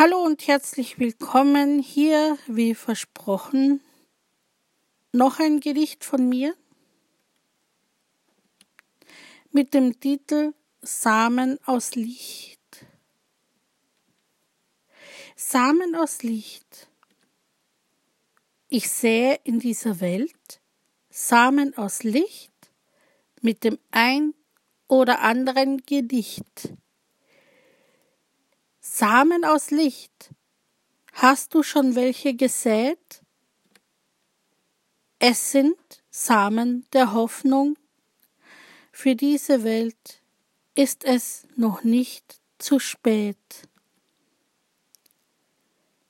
Hallo und herzlich willkommen hier, wie versprochen, noch ein Gedicht von mir mit dem Titel Samen aus Licht. Samen aus Licht. Ich sähe in dieser Welt Samen aus Licht mit dem ein oder anderen Gedicht. Samen aus Licht. Hast du schon welche gesät? Es sind Samen der Hoffnung. Für diese Welt ist es noch nicht zu spät.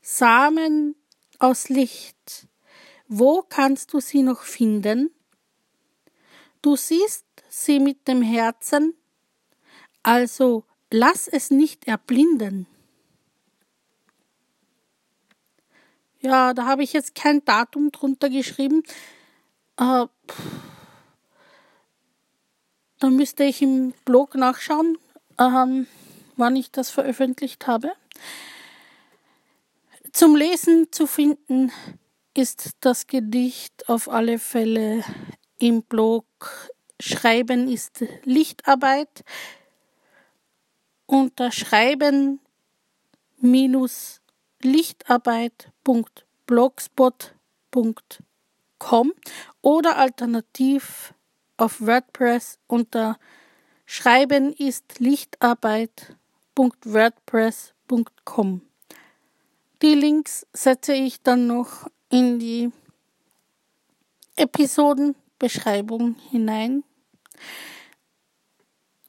Samen aus Licht. Wo kannst du sie noch finden? Du siehst sie mit dem Herzen, also lass es nicht erblinden. Ja, da habe ich jetzt kein Datum drunter geschrieben. Äh, da müsste ich im Blog nachschauen, ähm, wann ich das veröffentlicht habe. Zum Lesen zu finden ist das Gedicht auf alle Fälle im Blog Schreiben ist Lichtarbeit unter Schreiben minus lichtarbeit.blogspot.com oder alternativ auf WordPress unter Schreiben ist Lichtarbeit.wordpress.com. Die Links setze ich dann noch in die Episodenbeschreibung hinein.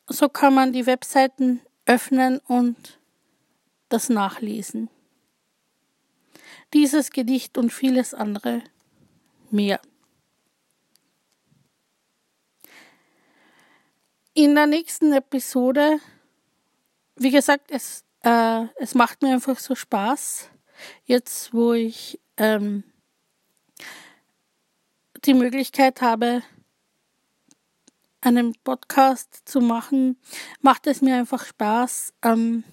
So kann man die Webseiten öffnen und das nachlesen. Dieses Gedicht und vieles andere mehr. In der nächsten Episode, wie gesagt, es, äh, es macht mir einfach so Spaß, jetzt wo ich ähm, die Möglichkeit habe, einen Podcast zu machen, macht es mir einfach Spaß, ähm,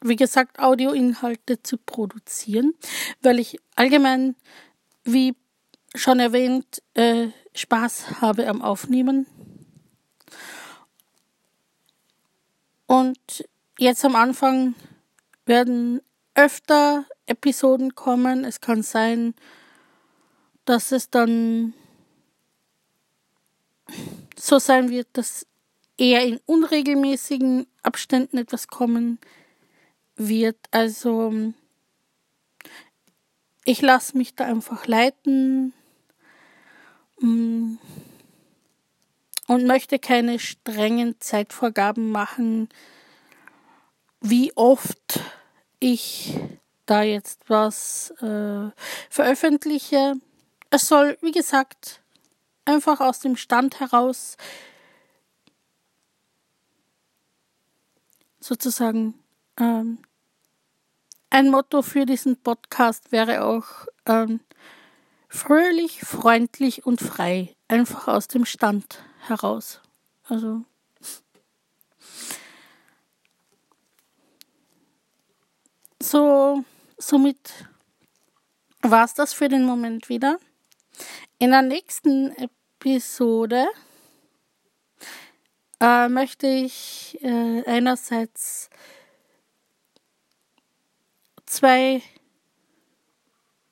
wie gesagt, Audioinhalte zu produzieren, weil ich allgemein, wie schon erwähnt, äh, Spaß habe am Aufnehmen. Und jetzt am Anfang werden öfter Episoden kommen. Es kann sein, dass es dann so sein wird, dass eher in unregelmäßigen Abständen etwas kommen wird. Also ich lasse mich da einfach leiten mm, und möchte keine strengen Zeitvorgaben machen, wie oft ich da jetzt was äh, veröffentliche. Es soll, wie gesagt, einfach aus dem Stand heraus sozusagen ähm, ein Motto für diesen Podcast wäre auch ähm, fröhlich, freundlich und frei. Einfach aus dem Stand heraus. Also so, somit war es das für den Moment wieder. In der nächsten Episode äh, möchte ich äh, einerseits zwei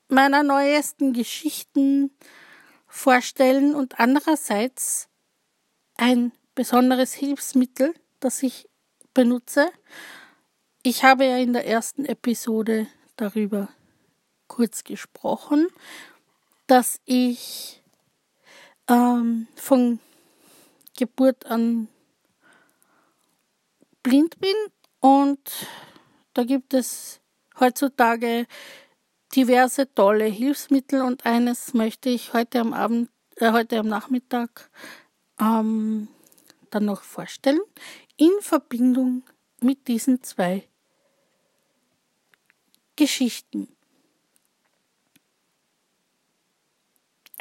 meiner neuesten Geschichten vorstellen und andererseits ein besonderes Hilfsmittel, das ich benutze. Ich habe ja in der ersten Episode darüber kurz gesprochen, dass ich ähm, von Geburt an blind bin und da gibt es heutzutage diverse tolle Hilfsmittel und eines möchte ich heute am Abend, äh, heute am Nachmittag ähm, dann noch vorstellen in Verbindung mit diesen zwei Geschichten.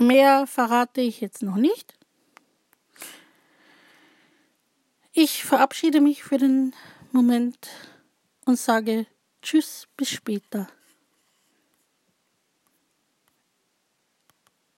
Mehr verrate ich jetzt noch nicht. Ich verabschiede mich für den Moment und sage Tschüss, bis später.